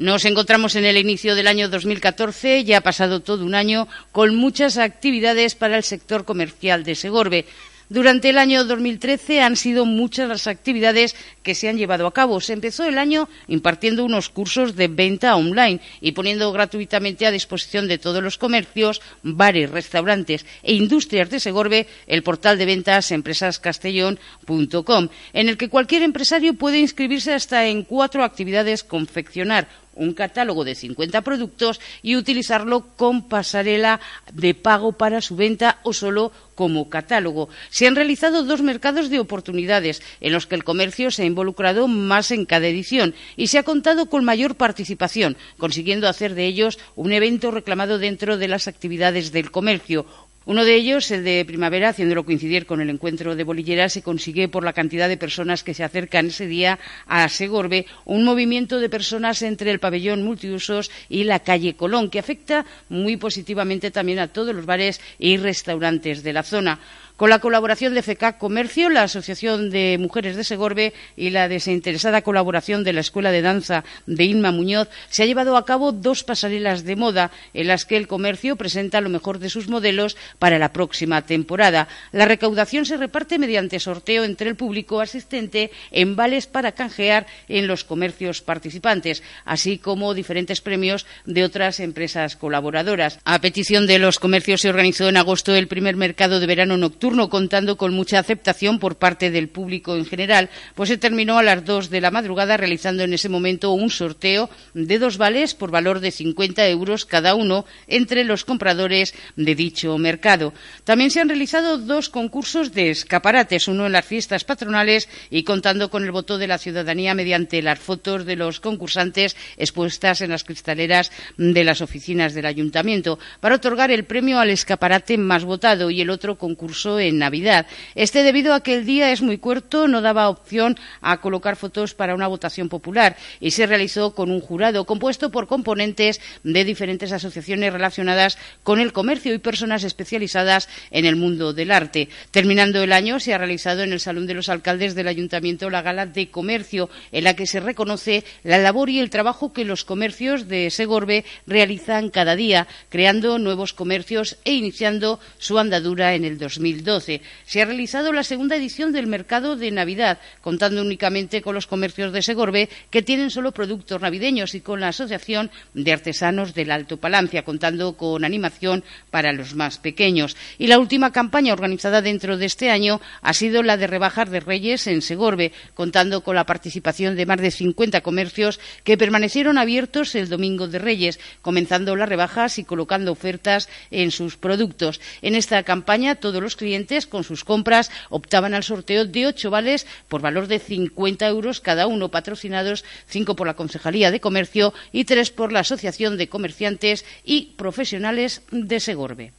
Nos encontramos en el inicio del año 2014, ya ha pasado todo un año, con muchas actividades para el sector comercial de Segorbe. Durante el año 2013 han sido muchas las actividades que se han llevado a cabo. Se empezó el año impartiendo unos cursos de venta online y poniendo gratuitamente a disposición de todos los comercios, bares, restaurantes e industrias de Segorbe el portal de ventas empresascastellón.com, en el que cualquier empresario puede inscribirse hasta en cuatro actividades confeccionar un catálogo de 50 productos y utilizarlo con pasarela de pago para su venta o solo como catálogo. Se han realizado dos mercados de oportunidades en los que el comercio se ha involucrado más en cada edición y se ha contado con mayor participación, consiguiendo hacer de ellos un evento reclamado dentro de las actividades del comercio, uno de ellos, el de primavera, haciéndolo coincidir con el encuentro de bolilleras, se consigue por la cantidad de personas que se acercan ese día a Segorbe, un movimiento de personas entre el pabellón multiusos y la calle Colón, que afecta muy positivamente también a todos los bares y restaurantes de la zona con la colaboración de FECAC Comercio, la Asociación de Mujeres de Segorbe y la desinteresada colaboración de la Escuela de Danza de Inma Muñoz, se ha llevado a cabo dos pasarelas de moda en las que el comercio presenta lo mejor de sus modelos para la próxima temporada. La recaudación se reparte mediante sorteo entre el público asistente en vales para canjear en los comercios participantes, así como diferentes premios de otras empresas colaboradoras. A petición de los comercios se organizó en agosto el primer mercado de verano nocturno contando con mucha aceptación por parte del público en general, pues se terminó a las dos de la madrugada realizando en ese momento un sorteo de dos vales por valor de 50 euros cada uno entre los compradores de dicho mercado. También se han realizado dos concursos de escaparates, uno en las fiestas patronales y contando con el voto de la ciudadanía mediante las fotos de los concursantes expuestas en las cristaleras de las oficinas del ayuntamiento para otorgar el premio al escaparate más votado y el otro concurso en Navidad. Este debido a que el día es muy corto, no daba opción a colocar fotos para una votación popular y se realizó con un jurado compuesto por componentes de diferentes asociaciones relacionadas con el comercio y personas especializadas en el mundo del arte. Terminando el año, se ha realizado en el Salón de los Alcaldes del Ayuntamiento la Gala de Comercio, en la que se reconoce la labor y el trabajo que los comercios de Segorbe realizan cada día, creando nuevos comercios e iniciando su andadura en el 2012. Se ha realizado la segunda edición del mercado de Navidad, contando únicamente con los comercios de Segorbe, que tienen solo productos navideños, y con la Asociación de Artesanos del Alto Palancia, contando con animación para los más pequeños. Y la última campaña organizada dentro de este año ha sido la de rebajar de Reyes en Segorbe, contando con la participación de más de 50 comercios que permanecieron abiertos el domingo de Reyes, comenzando las rebajas y colocando ofertas en sus productos. En esta campaña todos los clientes con sus compras optaban al sorteo de ocho vales por valor de 50 euros cada uno, patrocinados cinco por la Concejalía de Comercio y tres por la Asociación de Comerciantes y Profesionales de Segorbe.